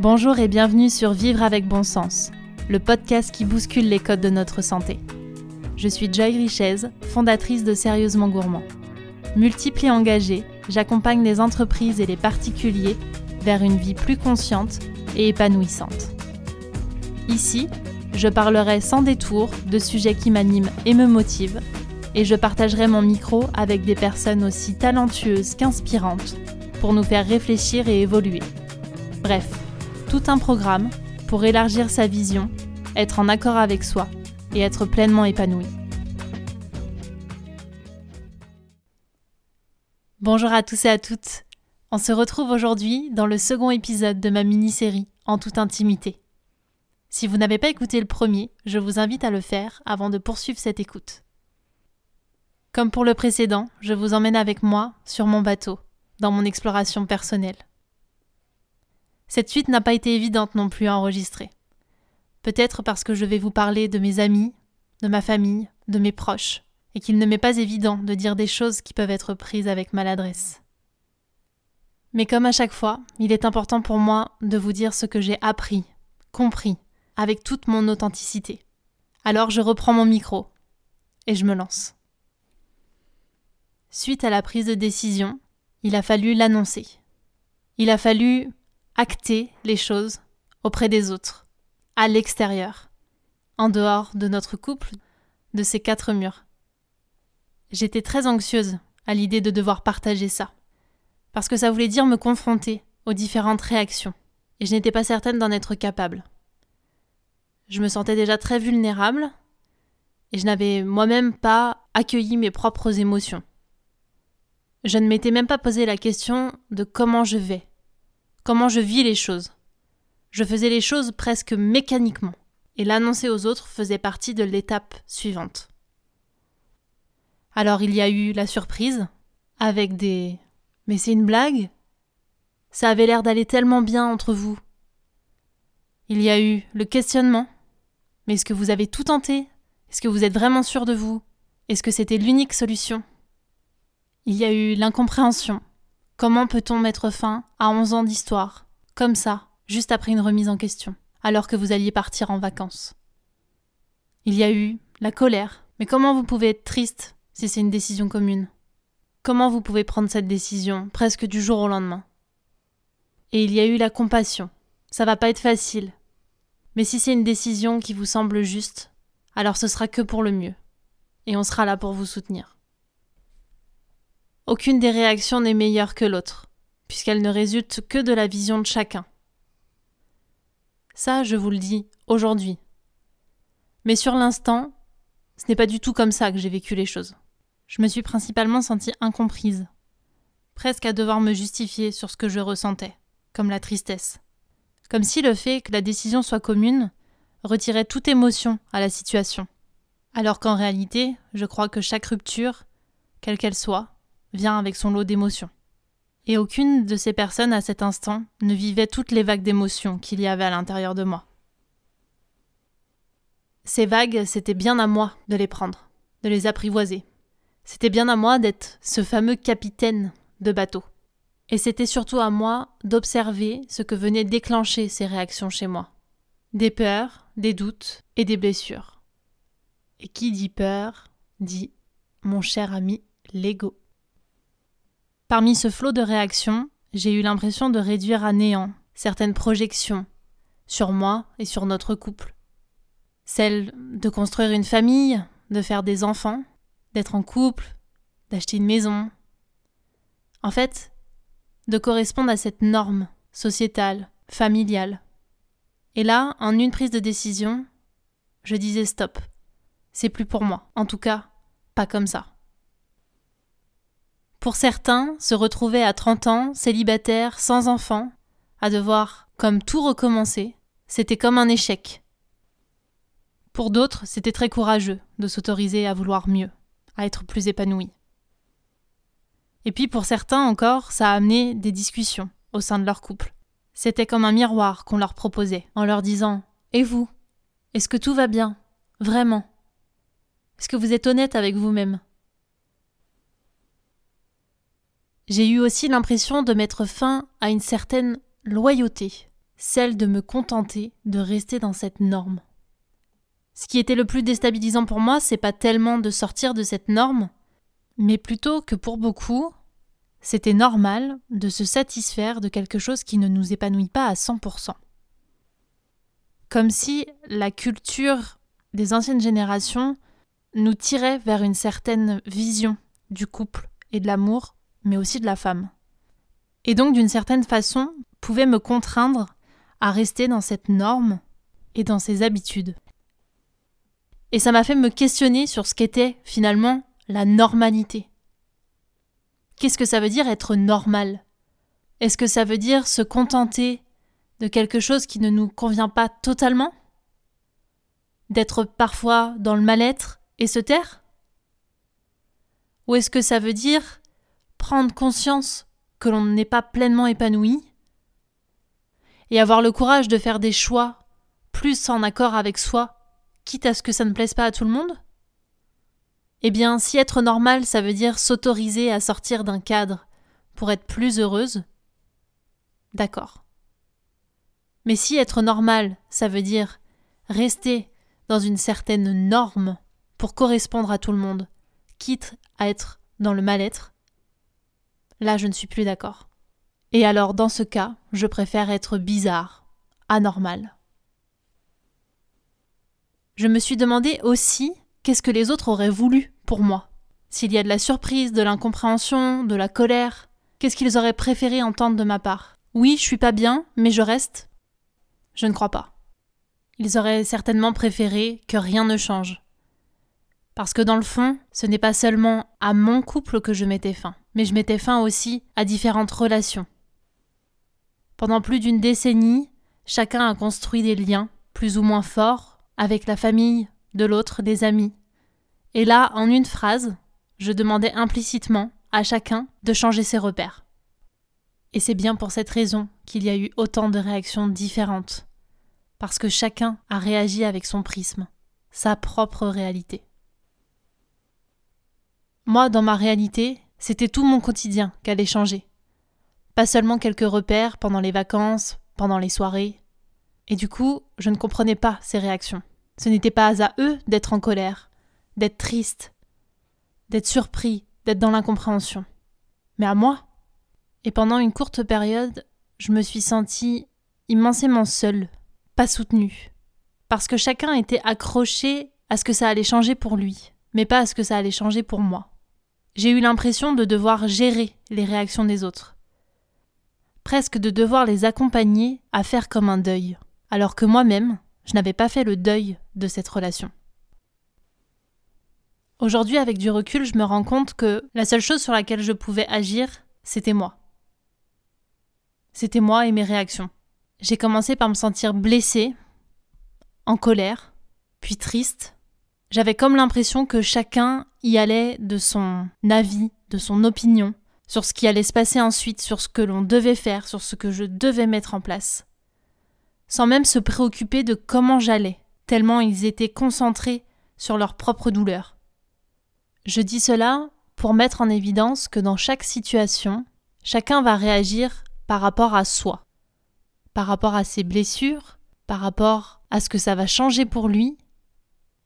Bonjour et bienvenue sur Vivre avec bon sens, le podcast qui bouscule les codes de notre santé. Je suis Joy Richez, fondatrice de Sérieusement Gourmand. Multiple et engagée, j'accompagne les entreprises et les particuliers vers une vie plus consciente et épanouissante. Ici, je parlerai sans détour de sujets qui m'animent et me motivent, et je partagerai mon micro avec des personnes aussi talentueuses qu'inspirantes pour nous faire réfléchir et évoluer. Bref, tout un programme pour élargir sa vision, être en accord avec soi et être pleinement épanoui. Bonjour à tous et à toutes. On se retrouve aujourd'hui dans le second épisode de ma mini-série En toute intimité. Si vous n'avez pas écouté le premier, je vous invite à le faire avant de poursuivre cette écoute. Comme pour le précédent, je vous emmène avec moi sur mon bateau, dans mon exploration personnelle. Cette suite n'a pas été évidente non plus à enregistrer. Peut-être parce que je vais vous parler de mes amis, de ma famille, de mes proches, et qu'il ne m'est pas évident de dire des choses qui peuvent être prises avec maladresse. Mais comme à chaque fois, il est important pour moi de vous dire ce que j'ai appris, compris, avec toute mon authenticité. Alors je reprends mon micro et je me lance. Suite à la prise de décision, il a fallu l'annoncer. Il a fallu acter les choses auprès des autres, à l'extérieur, en dehors de notre couple, de ces quatre murs. J'étais très anxieuse à l'idée de devoir partager ça, parce que ça voulait dire me confronter aux différentes réactions, et je n'étais pas certaine d'en être capable. Je me sentais déjà très vulnérable, et je n'avais moi-même pas accueilli mes propres émotions. Je ne m'étais même pas posé la question de comment je vais, comment je vis les choses. Je faisais les choses presque mécaniquement, et l'annoncer aux autres faisait partie de l'étape suivante. Alors il y a eu la surprise, avec des Mais c'est une blague? Ça avait l'air d'aller tellement bien entre vous. Il y a eu le questionnement. Mais est-ce que vous avez tout tenté? Est-ce que vous êtes vraiment sûr de vous? Est-ce que c'était l'unique solution? Il y a eu l'incompréhension. Comment peut-on mettre fin à 11 ans d'histoire, comme ça, juste après une remise en question, alors que vous alliez partir en vacances? Il y a eu la colère. Mais comment vous pouvez être triste si c'est une décision commune? Comment vous pouvez prendre cette décision presque du jour au lendemain? Et il y a eu la compassion. Ça va pas être facile. Mais si c'est une décision qui vous semble juste, alors ce sera que pour le mieux. Et on sera là pour vous soutenir. Aucune des réactions n'est meilleure que l'autre, puisqu'elle ne résulte que de la vision de chacun. Ça, je vous le dis aujourd'hui. Mais sur l'instant, ce n'est pas du tout comme ça que j'ai vécu les choses. Je me suis principalement sentie incomprise, presque à devoir me justifier sur ce que je ressentais, comme la tristesse. Comme si le fait que la décision soit commune retirait toute émotion à la situation. Alors qu'en réalité, je crois que chaque rupture, quelle qu'elle soit, vient avec son lot d'émotions. Et aucune de ces personnes à cet instant ne vivait toutes les vagues d'émotions qu'il y avait à l'intérieur de moi. Ces vagues, c'était bien à moi de les prendre, de les apprivoiser. C'était bien à moi d'être ce fameux capitaine de bateau. Et c'était surtout à moi d'observer ce que venait déclencher ces réactions chez moi. Des peurs, des doutes et des blessures. Et qui dit peur dit mon cher ami l'ego. Parmi ce flot de réactions, j'ai eu l'impression de réduire à néant certaines projections sur moi et sur notre couple. Celle de construire une famille, de faire des enfants, d'être en couple, d'acheter une maison. En fait, de correspondre à cette norme sociétale, familiale. Et là, en une prise de décision, je disais stop. C'est plus pour moi. En tout cas, pas comme ça. Pour certains, se retrouver à 30 ans, célibataire, sans enfant, à devoir, comme tout recommencer, c'était comme un échec. Pour d'autres, c'était très courageux de s'autoriser à vouloir mieux, à être plus épanoui. Et puis pour certains encore, ça a amené des discussions au sein de leur couple. C'était comme un miroir qu'on leur proposait, en leur disant Et vous? Est-ce que tout va bien? Vraiment? Est-ce que vous êtes honnête avec vous-même? J'ai eu aussi l'impression de mettre fin à une certaine loyauté, celle de me contenter de rester dans cette norme. Ce qui était le plus déstabilisant pour moi, c'est pas tellement de sortir de cette norme, mais plutôt que pour beaucoup, c'était normal de se satisfaire de quelque chose qui ne nous épanouit pas à 100%. Comme si la culture des anciennes générations nous tirait vers une certaine vision du couple et de l'amour, mais aussi de la femme. Et donc, d'une certaine façon, pouvait me contraindre à rester dans cette norme et dans ces habitudes. Et ça m'a fait me questionner sur ce qu'était finalement la normalité. Qu'est-ce que ça veut dire être normal? Est-ce que ça veut dire se contenter de quelque chose qui ne nous convient pas totalement? D'être parfois dans le mal-être et se taire? Ou est-ce que ça veut dire prendre conscience que l'on n'est pas pleinement épanoui et avoir le courage de faire des choix plus en accord avec soi, quitte à ce que ça ne plaise pas à tout le monde? Eh bien, si être normal, ça veut dire s'autoriser à sortir d'un cadre pour être plus heureuse, d'accord. Mais si être normal, ça veut dire rester dans une certaine norme pour correspondre à tout le monde, quitte à être dans le mal-être, là je ne suis plus d'accord. Et alors dans ce cas, je préfère être bizarre, anormal. Je me suis demandé aussi qu'est-ce que les autres auraient voulu pour moi? S'il y a de la surprise, de l'incompréhension, de la colère, qu'est-ce qu'ils auraient préféré entendre de ma part? Oui, je suis pas bien, mais je reste Je ne crois pas. Ils auraient certainement préféré que rien ne change. Parce que dans le fond, ce n'est pas seulement à mon couple que je mettais fin, mais je mettais fin aussi à différentes relations. Pendant plus d'une décennie, chacun a construit des liens, plus ou moins forts, avec la famille de l'autre, des amis, et là, en une phrase, je demandais implicitement à chacun de changer ses repères. Et c'est bien pour cette raison qu'il y a eu autant de réactions différentes, parce que chacun a réagi avec son prisme, sa propre réalité. Moi, dans ma réalité, c'était tout mon quotidien qu'allait changer. Pas seulement quelques repères pendant les vacances, pendant les soirées. Et du coup, je ne comprenais pas ces réactions. Ce n'était pas à eux d'être en colère, d'être triste, d'être surpris, d'être dans l'incompréhension. Mais à moi. Et pendant une courte période, je me suis sentie immensément seule, pas soutenue. Parce que chacun était accroché à ce que ça allait changer pour lui, mais pas à ce que ça allait changer pour moi. J'ai eu l'impression de devoir gérer les réactions des autres. Presque de devoir les accompagner à faire comme un deuil, alors que moi-même, je n'avais pas fait le deuil de cette relation. Aujourd'hui, avec du recul, je me rends compte que la seule chose sur laquelle je pouvais agir, c'était moi. C'était moi et mes réactions. J'ai commencé par me sentir blessée, en colère, puis triste. J'avais comme l'impression que chacun y allait de son avis, de son opinion, sur ce qui allait se passer ensuite, sur ce que l'on devait faire, sur ce que je devais mettre en place. Sans même se préoccuper de comment j'allais, tellement ils étaient concentrés sur leur propre douleur. Je dis cela pour mettre en évidence que dans chaque situation, chacun va réagir par rapport à soi, par rapport à ses blessures, par rapport à ce que ça va changer pour lui.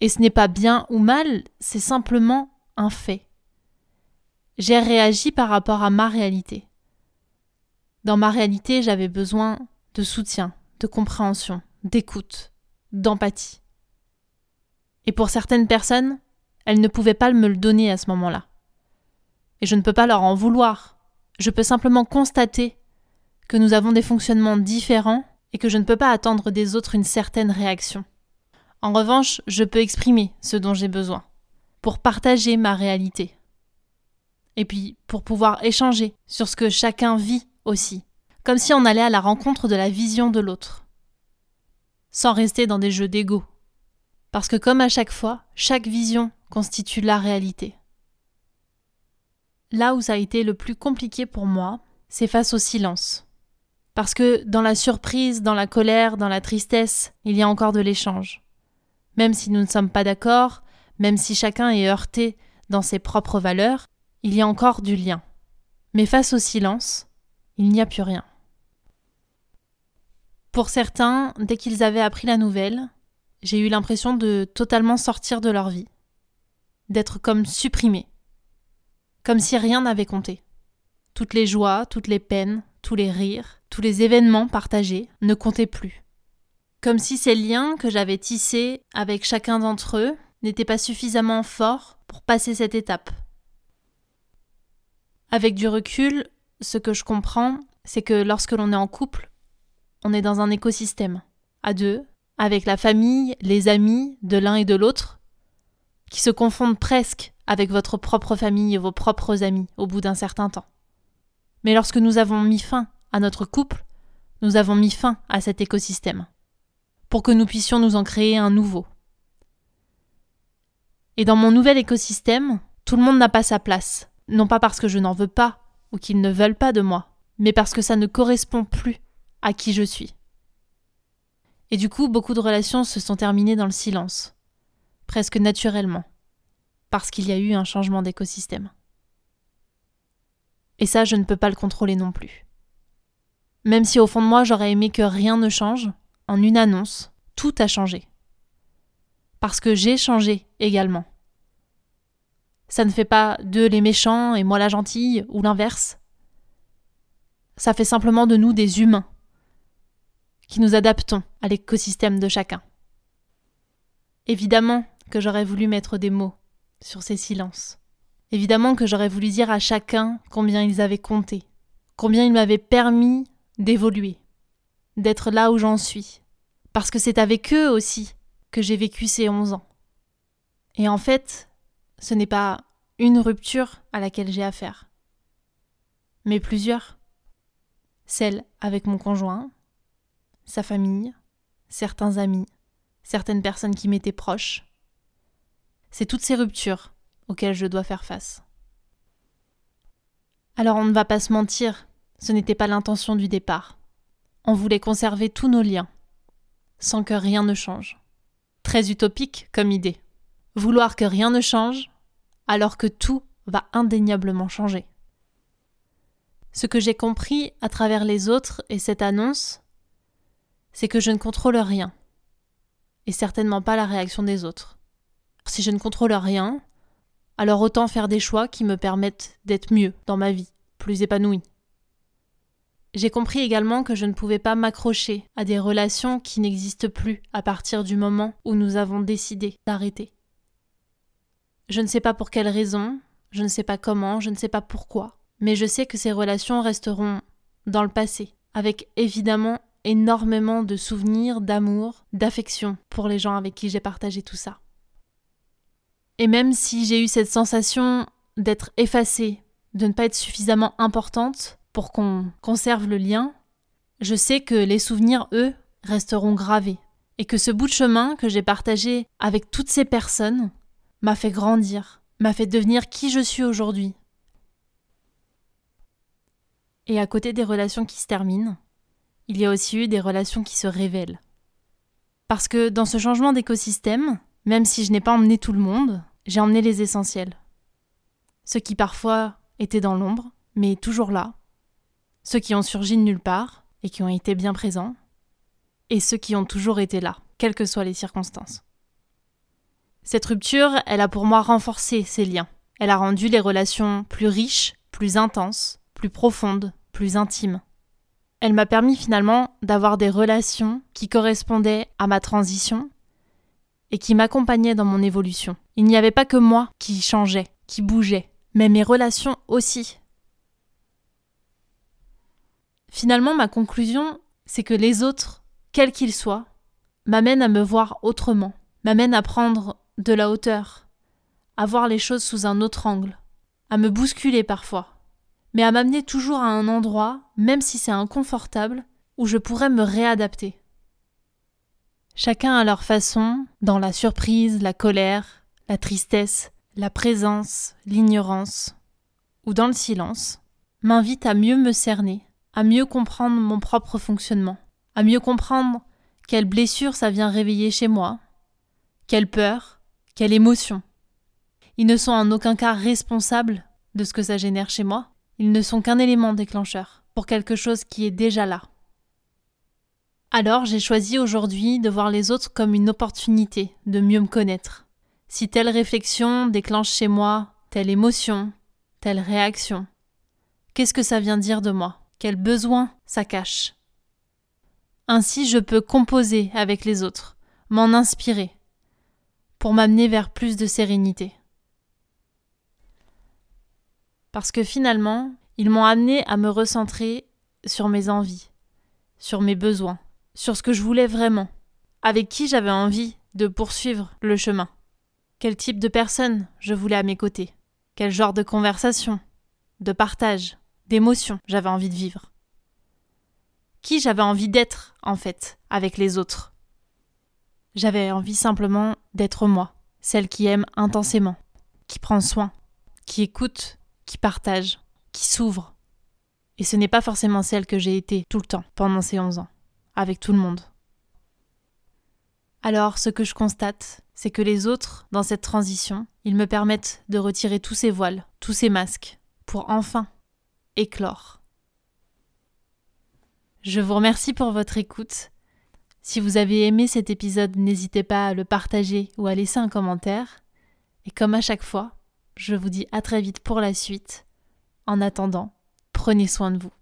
Et ce n'est pas bien ou mal, c'est simplement un fait. J'ai réagi par rapport à ma réalité. Dans ma réalité, j'avais besoin de soutien, de compréhension, d'écoute, d'empathie. Et pour certaines personnes, elles ne pouvaient pas me le donner à ce moment-là. Et je ne peux pas leur en vouloir. Je peux simplement constater que nous avons des fonctionnements différents et que je ne peux pas attendre des autres une certaine réaction. En revanche, je peux exprimer ce dont j'ai besoin, pour partager ma réalité. Et puis, pour pouvoir échanger sur ce que chacun vit aussi, comme si on allait à la rencontre de la vision de l'autre, sans rester dans des jeux d'ego. Parce que comme à chaque fois, chaque vision constitue la réalité. Là où ça a été le plus compliqué pour moi, c'est face au silence. Parce que dans la surprise, dans la colère, dans la tristesse, il y a encore de l'échange. Même si nous ne sommes pas d'accord, même si chacun est heurté dans ses propres valeurs, il y a encore du lien. Mais face au silence, il n'y a plus rien. Pour certains, dès qu'ils avaient appris la nouvelle, j'ai eu l'impression de totalement sortir de leur vie, d'être comme supprimé, comme si rien n'avait compté. Toutes les joies, toutes les peines, tous les rires, tous les événements partagés ne comptaient plus. Comme si ces liens que j'avais tissés avec chacun d'entre eux n'étaient pas suffisamment forts pour passer cette étape. Avec du recul, ce que je comprends, c'est que lorsque l'on est en couple, on est dans un écosystème, à deux, avec la famille, les amis de l'un et de l'autre, qui se confondent presque avec votre propre famille et vos propres amis au bout d'un certain temps. Mais lorsque nous avons mis fin à notre couple, nous avons mis fin à cet écosystème, pour que nous puissions nous en créer un nouveau. Et dans mon nouvel écosystème, tout le monde n'a pas sa place, non pas parce que je n'en veux pas, ou qu'ils ne veulent pas de moi, mais parce que ça ne correspond plus à qui je suis. Et du coup, beaucoup de relations se sont terminées dans le silence, presque naturellement, parce qu'il y a eu un changement d'écosystème. Et ça, je ne peux pas le contrôler non plus. Même si au fond de moi, j'aurais aimé que rien ne change, en une annonce, tout a changé. Parce que j'ai changé également. Ça ne fait pas d'eux les méchants et moi la gentille, ou l'inverse. Ça fait simplement de nous des humains, qui nous adaptons à l'écosystème de chacun. Évidemment que j'aurais voulu mettre des mots sur ces silences. Évidemment que j'aurais voulu dire à chacun combien ils avaient compté, combien ils m'avaient permis d'évoluer, d'être là où j'en suis, parce que c'est avec eux aussi que j'ai vécu ces onze ans. Et en fait, ce n'est pas une rupture à laquelle j'ai affaire, mais plusieurs. Celle avec mon conjoint, sa famille, certains amis, certaines personnes qui m'étaient proches. C'est toutes ces ruptures auxquelles je dois faire face. Alors on ne va pas se mentir, ce n'était pas l'intention du départ. On voulait conserver tous nos liens, sans que rien ne change. Très utopique comme idée. Vouloir que rien ne change, alors que tout va indéniablement changer. Ce que j'ai compris à travers les autres et cette annonce, c'est que je ne contrôle rien, et certainement pas la réaction des autres. Si je ne contrôle rien, alors autant faire des choix qui me permettent d'être mieux dans ma vie, plus épanouie. J'ai compris également que je ne pouvais pas m'accrocher à des relations qui n'existent plus à partir du moment où nous avons décidé d'arrêter. Je ne sais pas pour quelle raison, je ne sais pas comment, je ne sais pas pourquoi, mais je sais que ces relations resteront dans le passé, avec évidemment énormément de souvenirs, d'amour, d'affection pour les gens avec qui j'ai partagé tout ça. Et même si j'ai eu cette sensation d'être effacée, de ne pas être suffisamment importante pour qu'on conserve le lien, je sais que les souvenirs, eux, resteront gravés. Et que ce bout de chemin que j'ai partagé avec toutes ces personnes m'a fait grandir, m'a fait devenir qui je suis aujourd'hui. Et à côté des relations qui se terminent, il y a aussi eu des relations qui se révèlent. Parce que dans ce changement d'écosystème, même si je n'ai pas emmené tout le monde, j'ai emmené les essentiels. Ceux qui parfois étaient dans l'ombre, mais toujours là. Ceux qui ont surgi de nulle part et qui ont été bien présents. Et ceux qui ont toujours été là, quelles que soient les circonstances. Cette rupture, elle a pour moi renforcé ces liens. Elle a rendu les relations plus riches, plus intenses, plus profondes, plus intimes. Elle m'a permis finalement d'avoir des relations qui correspondaient à ma transition et qui m'accompagnaient dans mon évolution. Il n'y avait pas que moi qui changeais, qui bougeais, mais mes relations aussi. Finalement, ma conclusion, c'est que les autres, quels qu'ils soient, m'amènent à me voir autrement, m'amènent à prendre de la hauteur, à voir les choses sous un autre angle, à me bousculer parfois, mais à m'amener toujours à un endroit, même si c'est inconfortable, où je pourrais me réadapter. Chacun à leur façon, dans la surprise, la colère, la tristesse, la présence, l'ignorance, ou dans le silence, m'invite à mieux me cerner, à mieux comprendre mon propre fonctionnement, à mieux comprendre quelle blessure ça vient réveiller chez moi, quelle peur, quelle émotion. Ils ne sont en aucun cas responsables de ce que ça génère chez moi, ils ne sont qu'un élément déclencheur pour quelque chose qui est déjà là. Alors j'ai choisi aujourd'hui de voir les autres comme une opportunité de mieux me connaître. Si telle réflexion déclenche chez moi telle émotion, telle réaction, qu'est-ce que ça vient dire de moi? Quel besoin ça cache. Ainsi je peux composer avec les autres, m'en inspirer, pour m'amener vers plus de sérénité. Parce que finalement, ils m'ont amené à me recentrer sur mes envies, sur mes besoins, sur ce que je voulais vraiment, avec qui j'avais envie de poursuivre le chemin, quel type de personne je voulais à mes côtés, quel genre de conversation, de partage, d'émotion j'avais envie de vivre, qui j'avais envie d'être, en fait, avec les autres. J'avais envie simplement d'être moi, celle qui aime intensément, qui prend soin, qui écoute, qui partage, qui s'ouvre. Et ce n'est pas forcément celle que j'ai été tout le temps pendant ces 11 ans, avec tout le monde. Alors, ce que je constate, c'est que les autres, dans cette transition, ils me permettent de retirer tous ces voiles, tous ces masques, pour enfin Je vous remercie pour votre écoute. Si vous avez aimé cet épisode, n'hésitez pas à le partager ou à laisser un commentaire. Et comme à chaque fois, je vous dis à très vite pour la suite. En attendant, prenez soin de vous.